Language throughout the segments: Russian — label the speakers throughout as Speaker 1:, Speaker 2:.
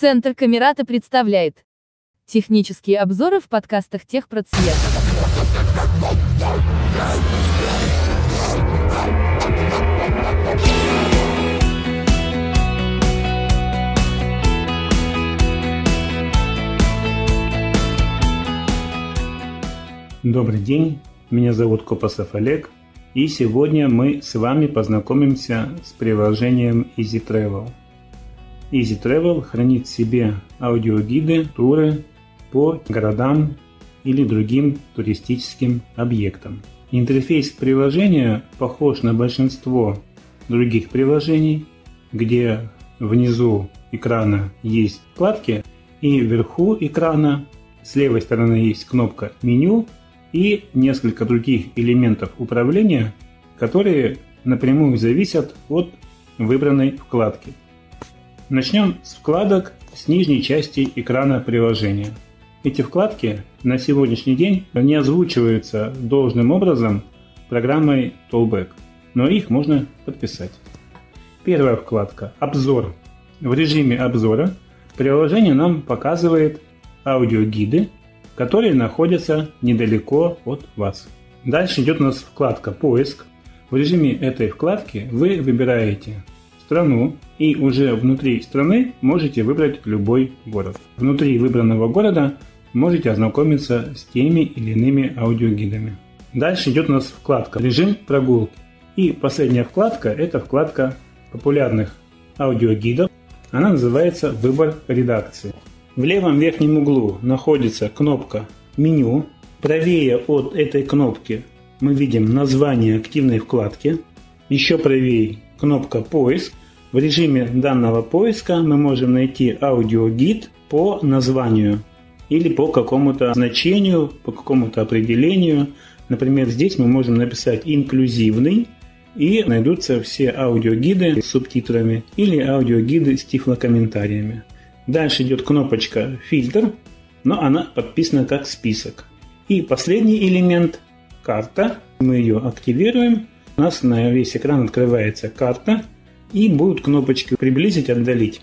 Speaker 1: Центр Камерата представляет технические обзоры в подкастах техпроцвет.
Speaker 2: Добрый день, меня зовут Копасов Олег, и сегодня мы с вами познакомимся с приложением Easy Travel. Easy Travel хранит в себе аудиогиды, туры по городам или другим туристическим объектам. Интерфейс приложения похож на большинство других приложений, где внизу экрана есть вкладки и вверху экрана с левой стороны есть кнопка «Меню» и несколько других элементов управления, которые напрямую зависят от выбранной вкладки. Начнем с вкладок с нижней части экрана приложения. Эти вкладки на сегодняшний день не озвучиваются должным образом программой Tollback, но их можно подписать. Первая вкладка «Обзор». В режиме обзора приложение нам показывает аудиогиды, которые находятся недалеко от вас. Дальше идет у нас вкладка «Поиск». В режиме этой вкладки вы выбираете страну и уже внутри страны можете выбрать любой город. Внутри выбранного города можете ознакомиться с теми или иными аудиогидами. Дальше идет у нас вкладка «Режим прогулки». И последняя вкладка – это вкладка популярных аудиогидов. Она называется «Выбор редакции». В левом верхнем углу находится кнопка «Меню». Правее от этой кнопки мы видим название активной вкладки. Еще правее кнопка «Поиск». В режиме данного поиска мы можем найти аудиогид по названию или по какому-то значению, по какому-то определению. Например, здесь мы можем написать «инклюзивный», и найдутся все аудиогиды с субтитрами или аудиогиды с тифлокомментариями. Дальше идет кнопочка «Фильтр», но она подписана как список. И последний элемент – карта. Мы ее активируем. У нас на весь экран открывается карта. И будут кнопочки «Приблизить», «Отдалить».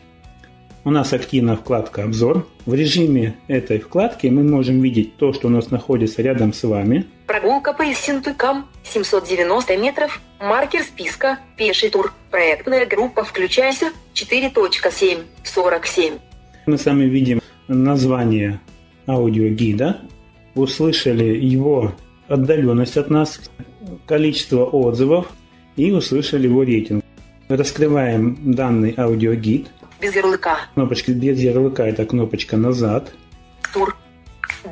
Speaker 2: У нас активна вкладка «Обзор». В режиме этой вкладки мы можем видеть то, что у нас находится рядом с вами.
Speaker 3: Прогулка по Иссентукам, 790 метров, маркер списка, пеший тур, проектная группа «Включайся», 4.7, 47.
Speaker 2: Мы с вами видим название аудиогида, услышали его отдаленность от нас, количество отзывов и услышали его рейтинг. Раскрываем данный аудиогид.
Speaker 3: Без ярлыка.
Speaker 2: Кнопочка без ярлыка – это кнопочка «Назад».
Speaker 3: Тур.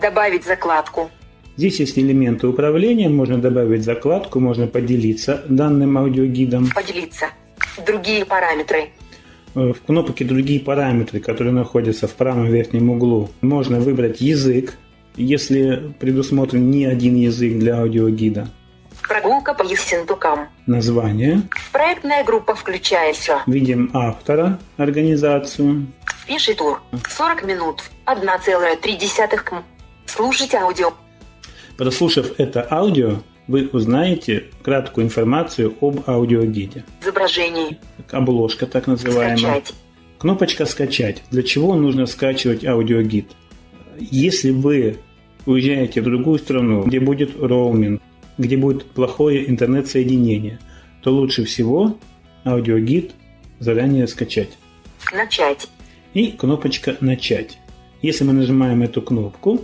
Speaker 3: Добавить закладку.
Speaker 2: Здесь есть элементы управления, можно добавить закладку, можно поделиться данным аудиогидом.
Speaker 3: Поделиться. Другие параметры.
Speaker 2: Э, в кнопке «Другие параметры», которые находятся в правом верхнем углу, можно выбрать язык, если предусмотрен не один язык для аудиогида.
Speaker 3: Прогулка по Ессентукам.
Speaker 2: Название.
Speaker 3: Проектная группа «Включайся».
Speaker 2: Видим автора, организацию.
Speaker 3: Пеший тур. 40 минут. 1,3 км. Слушать аудио.
Speaker 2: Прослушав это аудио, вы узнаете краткую информацию об аудиогиде.
Speaker 3: Изображение.
Speaker 2: Обложка так называемая.
Speaker 3: Скачать.
Speaker 2: Кнопочка «Скачать». Для чего нужно скачивать аудиогид? Если вы уезжаете в другую страну, где будет роуминг, где будет плохое интернет-соединение, то лучше всего аудиогид заранее скачать.
Speaker 3: Начать.
Speaker 2: И кнопочка «Начать». Если мы нажимаем эту кнопку,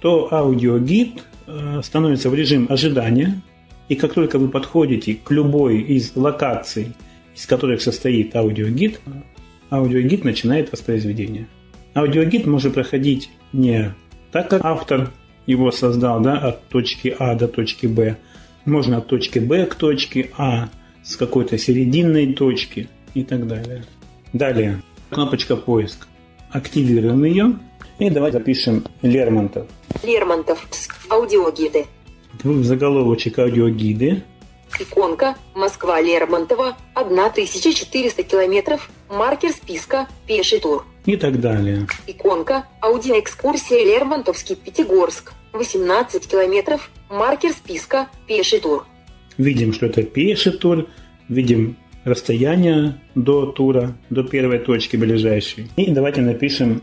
Speaker 2: то аудиогид э, становится в режим ожидания, и как только вы подходите к любой из локаций, из которых состоит аудиогид, аудиогид начинает воспроизведение. Аудиогид может проходить не так, как автор его создал, да, от точки А до точки Б. Можно от точки Б к точке А с какой-то серединной точки и так далее. Далее, кнопочка поиск. Активируем ее. И давайте запишем Лермонтов.
Speaker 3: Лермонтов. Аудиогиды.
Speaker 2: В заголовочек аудиогиды.
Speaker 3: Иконка. Москва. Лермонтова. 1400 километров. Маркер списка. Пеший тур.
Speaker 2: И так далее.
Speaker 3: Иконка. Аудиоэкскурсия Лермонтовский. Пятигорск. 18 километров. Маркер списка. Пеший тур.
Speaker 2: Видим, что это пеший тур. Видим расстояние до тура, до первой точки ближайшей. И давайте напишем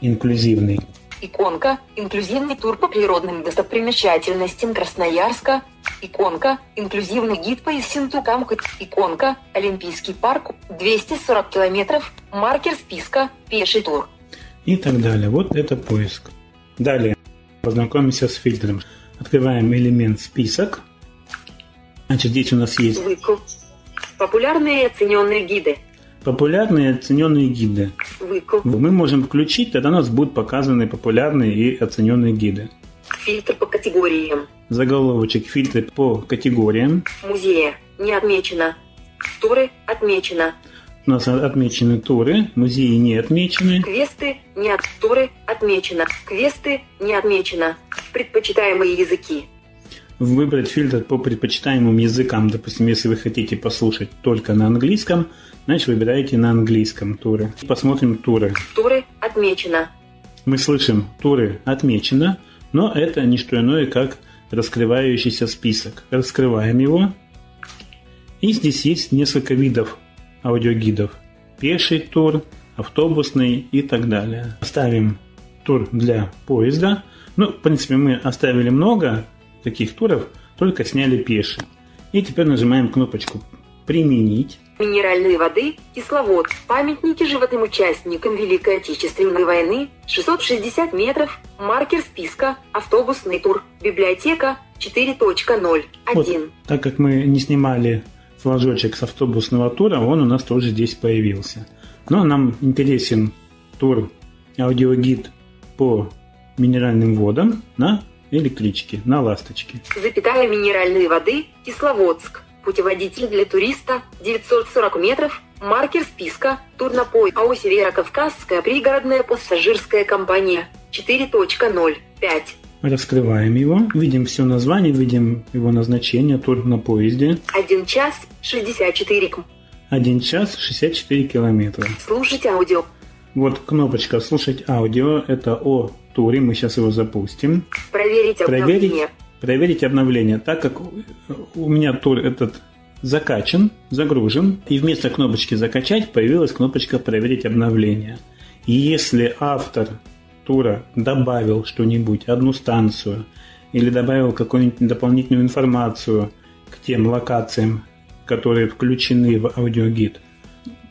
Speaker 2: инклюзивный.
Speaker 3: Иконка. Инклюзивный тур по природным достопримечательностям Красноярска. Иконка. Инклюзивный гид по Иссентукам. Иконка. Олимпийский парк. 240 километров. Маркер списка. Пеший тур.
Speaker 2: И так далее. Вот это поиск. Далее познакомимся с фильтром. Открываем элемент список. Значит, здесь у нас есть.
Speaker 3: Популярные и оцененные гиды.
Speaker 2: Популярные и оцененные гиды.
Speaker 3: Выкуп.
Speaker 2: Мы можем включить, тогда у нас будут показаны популярные и оцененные гиды.
Speaker 3: Фильтр по категориям.
Speaker 2: Заголовочек фильтры по категориям.
Speaker 3: Музея. Не отмечено. Туры. Отмечено.
Speaker 2: У нас отмечены туры, музеи не отмечены.
Speaker 3: Квесты. Не от... Туры. Отмечено. Квесты. Не отмечено. Предпочитаемые языки.
Speaker 2: Выбрать фильтр по предпочитаемым языкам. Допустим, если вы хотите послушать только на английском, значит выбираете на английском туры. Посмотрим туры.
Speaker 3: Туры. Отмечено.
Speaker 2: Мы слышим туры отмечено, но это не что иное, как раскрывающийся список. Раскрываем его. И здесь есть несколько видов аудиогидов. Пеший тур, автобусный и так далее. Ставим тур для поезда. Ну, в принципе, мы оставили много таких туров, только сняли пеший. И теперь нажимаем кнопочку «Применить».
Speaker 3: Минеральные воды, кисловод, памятники животным участникам Великой Отечественной войны, 660 метров, маркер списка, автобусный тур, библиотека 4.0,
Speaker 2: Вот,
Speaker 3: 1.
Speaker 2: так как мы не снимали флажочек с автобусного тура, он у нас тоже здесь появился. Но нам интересен тур аудиогид по минеральным водам на электричке, на ласточке.
Speaker 3: Запятая минеральные воды, Кисловодск. Путеводитель для туриста 940 метров, маркер списка, тур на пой, АО Северо-Кавказская пригородная пассажирская компания 4.0, 5.
Speaker 2: Раскрываем его, видим все название, видим его назначение, тур на поезде.
Speaker 3: 1 час 64 км.
Speaker 2: 1 час 64 километра.
Speaker 3: Слушать аудио.
Speaker 2: Вот кнопочка «Слушать аудио» – это о туре, мы сейчас его запустим.
Speaker 3: Проверить
Speaker 2: Проверить,
Speaker 3: обновление.
Speaker 2: проверить обновление. Так как у меня тур этот закачан, загружен, и вместо кнопочки «Закачать» появилась кнопочка «Проверить обновление». И если автор тура добавил что-нибудь, одну станцию, или добавил какую-нибудь дополнительную информацию к тем локациям, которые включены в аудиогид,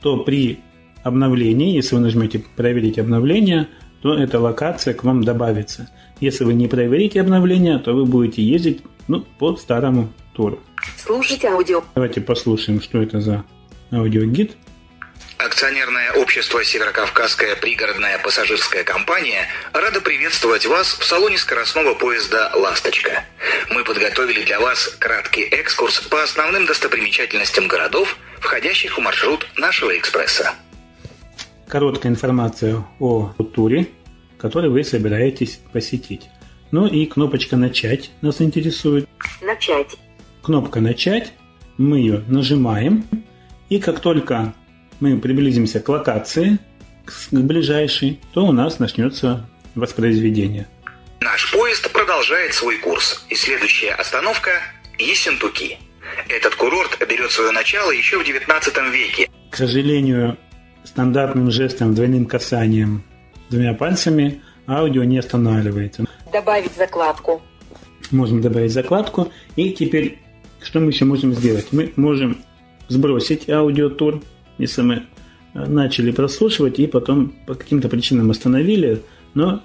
Speaker 2: то при обновлении, если вы нажмете «Проверить обновление», то эта локация к вам добавится. Если вы не проверите обновление, то вы будете ездить ну, по старому туру.
Speaker 3: Слушать аудио.
Speaker 2: Давайте послушаем, что это за аудиогид.
Speaker 4: Акционерное общество «Северокавказская пригородная пассажирская компания» рада приветствовать вас в салоне скоростного поезда «Ласточка». Мы подготовили для вас краткий экскурс по основным достопримечательностям городов, входящих в маршрут нашего экспресса.
Speaker 2: Короткая информация о туре, который вы собираетесь посетить. Ну и кнопочка «Начать» нас интересует.
Speaker 3: Начать.
Speaker 2: Кнопка «Начать», мы ее нажимаем, и как только мы приблизимся к локации, к ближайшей, то у нас начнется воспроизведение.
Speaker 4: Наш поезд продолжает свой курс, и следующая остановка – Ессентуки. Этот курорт берет свое начало еще в 19 веке
Speaker 2: К сожалению, стандартным жестом, двойным касанием двумя пальцами аудио не останавливается.
Speaker 3: Добавить закладку.
Speaker 2: Можем добавить закладку. И теперь, что мы еще можем сделать? Мы можем сбросить аудиотур, если мы э, начали прослушивать и потом по каким-то причинам остановили, но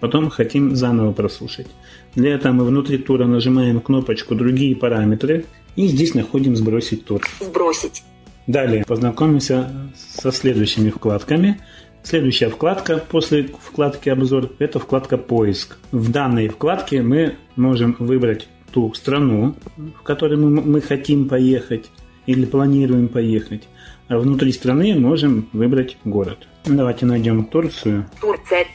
Speaker 2: потом хотим заново прослушать. Для этого мы внутри тура нажимаем кнопочку «Другие параметры» и здесь находим «Сбросить тур».
Speaker 3: Сбросить.
Speaker 2: Далее познакомимся со следующими вкладками. Следующая вкладка после вкладки «Обзор» – это вкладка «Поиск». В данной вкладке мы можем выбрать ту страну, в которой мы, мы хотим поехать или планируем поехать. А внутри страны можем выбрать город. Давайте найдем Турцию.
Speaker 3: Турция.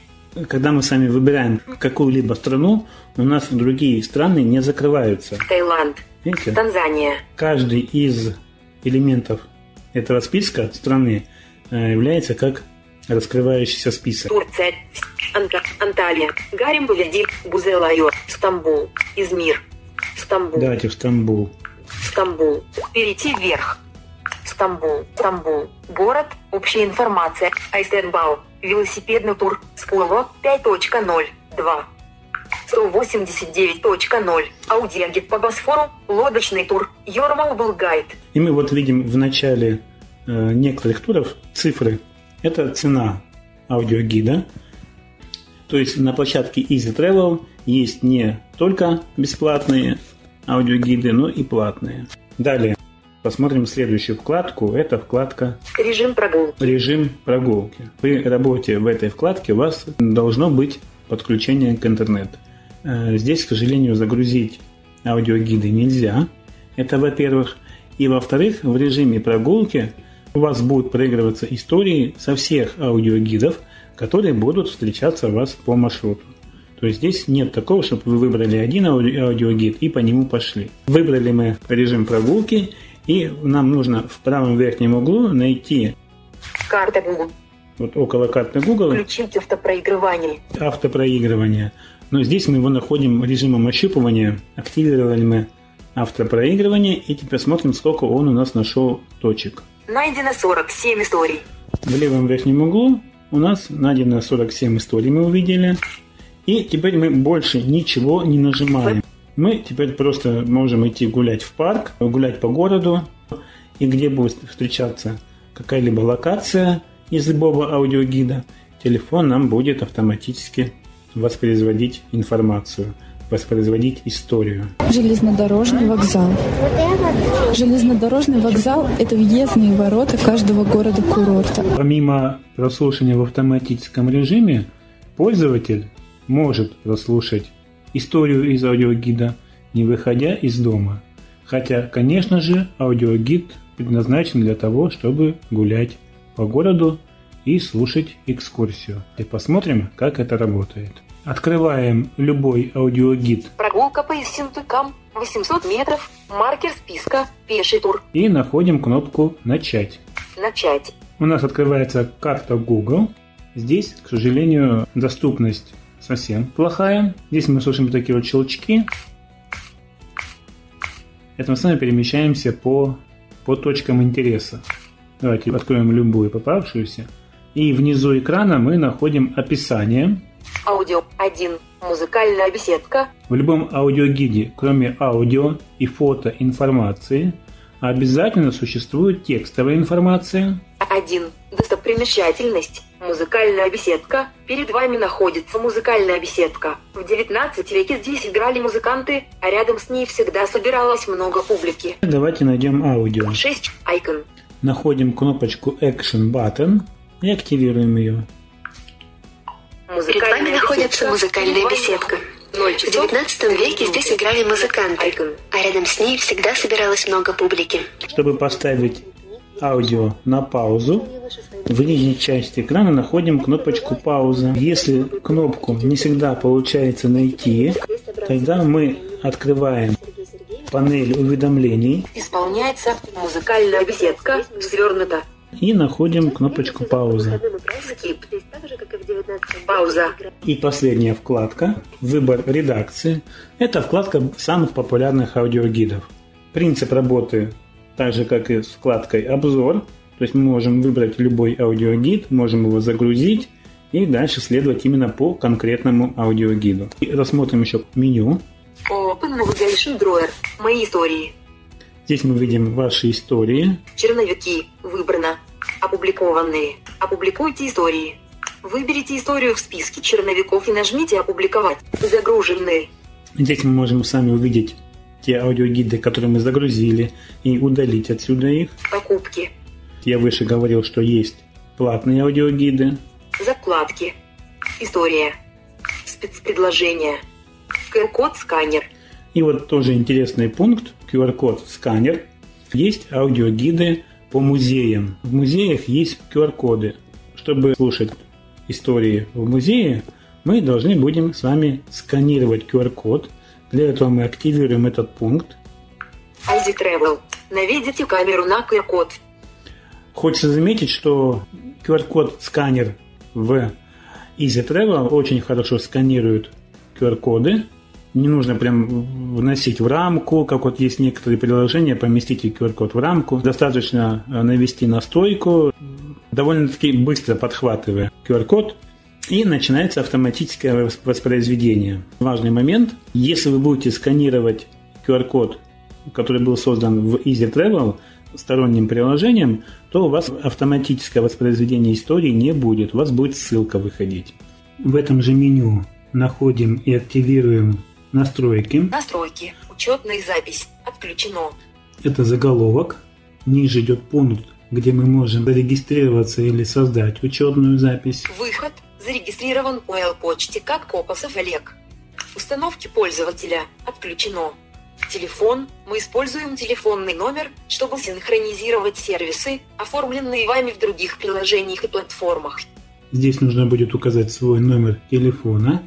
Speaker 2: Когда мы сами выбираем какую-либо страну, у нас другие страны не закрываются.
Speaker 3: Таиланд.
Speaker 2: Видите?
Speaker 3: Танзания.
Speaker 2: каждый из элементов этого списка страны э, является как раскрывающийся список.
Speaker 3: Турция. Анта- Анталия. Гарем Бавельдир. Бузелайор. Стамбул. Измир. Стамбул.
Speaker 2: Давайте в Стамбул.
Speaker 3: Стамбул. Перейти вверх. Стамбул, Стамбул, город, общая информация, Айстенбау, велосипедный тур, Скулово, 5.0, 2. 189.0. Аудиогид по Босфору, лодочный тур, Your был гайд.
Speaker 2: И мы вот видим в начале э, некоторых туров цифры. Это цена аудиогида. То есть на площадке Easy Travel есть не только бесплатные аудиогиды, но и платные. Далее посмотрим следующую вкладку. Это вкладка
Speaker 3: Режим прогулки.
Speaker 2: Режим прогулки. При работе в этой вкладке у вас должно быть подключение к интернету. Э, здесь, к сожалению, загрузить аудиогиды нельзя. Это во-первых. И во-вторых, в режиме прогулки у вас будут проигрываться истории со всех аудиогидов, которые будут встречаться у вас по маршруту. То есть здесь нет такого, чтобы вы выбрали один ауди- аудиогид и по нему пошли. Выбрали мы режим прогулки, и нам нужно в правом верхнем углу найти
Speaker 3: Карта Google.
Speaker 2: вот около карты Google
Speaker 3: Включить автопроигрывание.
Speaker 2: автопроигрывание. Но здесь мы его находим режимом ощупывания. Активировали мы автопроигрывание и теперь смотрим, сколько он у нас нашел точек.
Speaker 3: Найдено 47 историй.
Speaker 2: В левом верхнем углу у нас найдено 47 историй, мы увидели. И теперь мы больше ничего не нажимаем. Мы теперь просто можем идти гулять в парк, гулять по городу, и где будет встречаться какая-либо локация из любого аудиогида, телефон нам будет автоматически воспроизводить информацию, воспроизводить историю.
Speaker 5: Железнодорожный вокзал. Железнодорожный вокзал – это въездные ворота каждого города-курорта.
Speaker 2: Помимо прослушивания в автоматическом режиме, пользователь может прослушать историю из аудиогида, не выходя из дома. Хотя, конечно же, аудиогид предназначен для того, чтобы гулять по городу и слушать экскурсию. И посмотрим, как это работает. Открываем любой аудиогид
Speaker 3: Прогулка по Иссентукам. 800 метров. Маркер списка. Пеший тур.
Speaker 2: и находим кнопку «Начать».
Speaker 3: Начать.
Speaker 2: У нас открывается карта Google. Здесь, к сожалению, доступность совсем плохая. Здесь мы слышим такие вот щелчки. Это мы с вами перемещаемся по, по точкам интереса. Давайте откроем любую попавшуюся. И внизу экрана мы находим описание.
Speaker 3: Аудио 1. Музыкальная беседка.
Speaker 2: В любом аудиогиде, кроме аудио и фото информации, обязательно существует текстовая информация,
Speaker 3: 1. Достопримечательность. Музыкальная беседка. Перед вами находится музыкальная беседка. В 19 веке здесь играли музыканты, а рядом с ней всегда собиралось много публики.
Speaker 2: Давайте найдем аудио.
Speaker 3: 6. Айкон.
Speaker 2: Находим кнопочку Action Button и активируем ее.
Speaker 6: Перед вами находится музыкальная беседка. В
Speaker 3: часов.
Speaker 6: 19 веке здесь играли музыканты, а рядом с ней всегда собиралось много публики.
Speaker 2: Чтобы поставить аудио на паузу, в нижней части экрана находим кнопочку пауза. Если кнопку не всегда получается найти, тогда мы открываем панель уведомлений
Speaker 3: Исполняется музыкальная беседка. Свернута.
Speaker 2: И находим кнопочку пауза.
Speaker 3: Пауза.
Speaker 2: И последняя вкладка «Выбор редакции» – это вкладка самых популярных аудиогидов. Принцип работы так же, как и с вкладкой «Обзор», то есть мы можем выбрать любой аудиогид, можем его загрузить и дальше следовать именно по конкретному аудиогиду. И рассмотрим еще меню.
Speaker 3: Мои истории.
Speaker 2: Здесь мы видим ваши истории.
Speaker 3: Черновики. Выбрано. Опубликованные. Опубликуйте истории. Выберите историю в списке черновиков и нажмите «Опубликовать». Загруженные.
Speaker 2: Здесь мы можем сами увидеть те аудиогиды, которые мы загрузили, и удалить отсюда их.
Speaker 3: Покупки.
Speaker 2: Я выше говорил, что есть платные аудиогиды,
Speaker 3: Закладки. История. Спецпредложения. QR-код сканер.
Speaker 2: И вот тоже интересный пункт, QR-код сканер. Есть аудиогиды по музеям. В музеях есть QR-коды. Чтобы слушать истории в музее, мы должны будем с вами сканировать QR-код. Для этого мы активируем этот пункт.
Speaker 3: Easy Travel. Наведите камеру на QR-код.
Speaker 2: Хочется заметить, что QR-код сканер в Easy Travel очень хорошо сканирует QR-коды Не нужно прям вносить в рамку, как вот есть некоторые приложения, поместите QR-код в рамку. Достаточно э, навести настройку, довольно-таки быстро подхватывая QR-код, и начинается автоматическое воспроизведение. Важный момент, если вы будете сканировать QR-код, который был создан в Easy Travel, сторонним приложением, то у вас автоматическое воспроизведение истории не будет, у вас будет ссылка выходить. В этом же меню находим и активируем настройки.
Speaker 3: Настройки. Учетная запись. Отключено.
Speaker 2: Это заголовок. Ниже идет пункт, где мы можем зарегистрироваться или создать учетную запись.
Speaker 3: Выход. Зарегистрирован по L-почте как Копосов Олег. Установки пользователя. Отключено. Телефон. Мы используем телефонный номер, чтобы синхронизировать сервисы, оформленные вами в других приложениях и платформах.
Speaker 2: Здесь нужно будет указать свой номер телефона.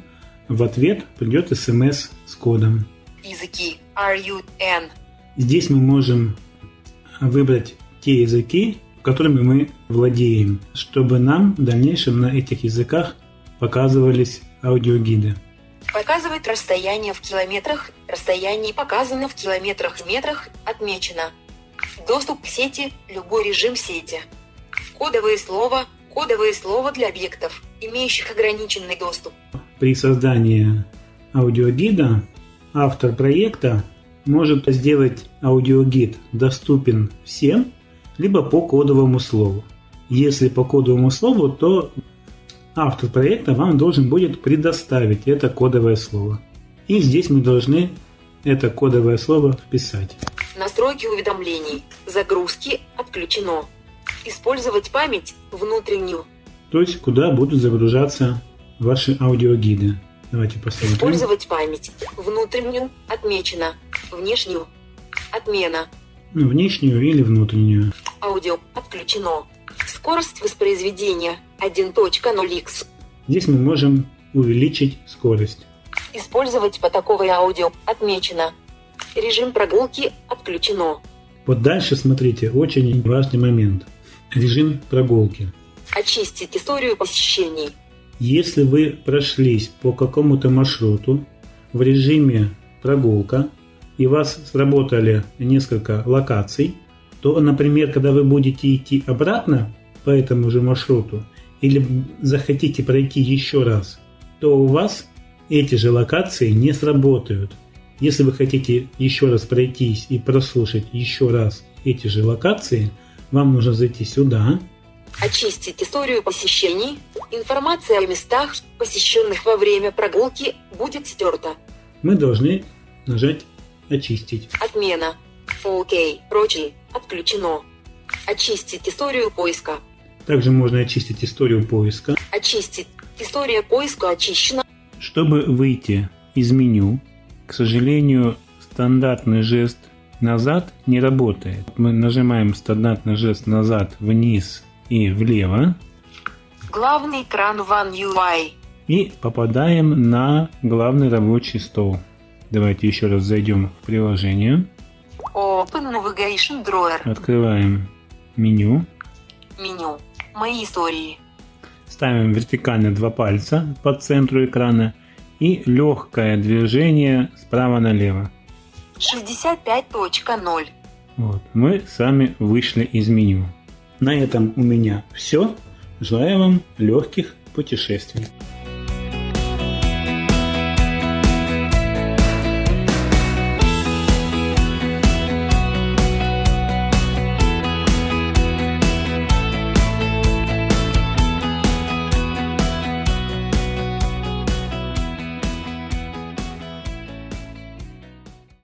Speaker 2: В ответ придет смс с кодом.
Speaker 3: Языки. RUN.
Speaker 2: Здесь мы можем выбрать те языки, которыми мы владеем, чтобы нам в дальнейшем на этих языках показывались аудиогиды.
Speaker 3: Показывает расстояние в километрах. Расстояние показано в километрах и метрах. Отмечено. Доступ к сети. Любой режим сети. Кодовое слово. Кодовое слово для объектов, имеющих ограниченный доступ.
Speaker 2: При создании аудиогида автор проекта может сделать аудиогид доступен всем, либо по кодовому слову. Если по кодовому слову, то автор проекта вам должен будет предоставить это кодовое слово. И здесь мы должны это кодовое слово вписать.
Speaker 3: Настройки уведомлений. Загрузки отключено. Использовать память внутреннюю.
Speaker 2: То есть, куда будут загружаться ваши аудиогиды. Давайте посмотрим.
Speaker 3: Использовать память внутреннюю отмечено. Внешнюю отмена.
Speaker 2: Ну, внешнюю или внутреннюю.
Speaker 3: Аудио отключено. Скорость воспроизведения 1.0x.
Speaker 2: Здесь мы можем увеличить скорость.
Speaker 3: Использовать потоковое аудио отмечено. Режим прогулки отключено.
Speaker 2: Вот дальше смотрите, очень важный момент. Режим прогулки.
Speaker 3: Очистить историю посещений.
Speaker 2: Если вы прошлись по какому-то маршруту в режиме прогулка, и у вас сработали несколько локаций, то, например, когда вы будете идти обратно по этому же маршруту, или захотите пройти еще раз, то у вас эти же локации не сработают. Если вы хотите еще раз пройтись и прослушать еще раз эти же локации, вам нужно зайти сюда,
Speaker 3: Очистить историю посещений. Информация о местах, посещенных во время прогулки, будет стерта.
Speaker 2: мы должны нажать «Очистить».
Speaker 3: Отмена. Окей. Прочие. Отключено. Очистить историю поиска.
Speaker 2: Также можно очистить историю поиска.
Speaker 3: Очистить. История поиска очищена.
Speaker 2: Чтобы выйти из меню, к сожалению, стандартный жест назад не работает. Мы нажимаем стандартный жест назад, вниз и влево
Speaker 3: Главный экран One UI.
Speaker 2: и попадаем на главный рабочий стол. Давайте еще раз зайдем в приложение,
Speaker 3: Open Navigation Drawer.
Speaker 2: открываем меню,
Speaker 3: Меню. Мои истории.
Speaker 2: ставим вертикально два пальца по центру экрана и легкое движение справа налево.
Speaker 3: 65.0.
Speaker 2: Вот, мы сами вышли из меню. На этом у меня все. Желаю вам легких путешествий.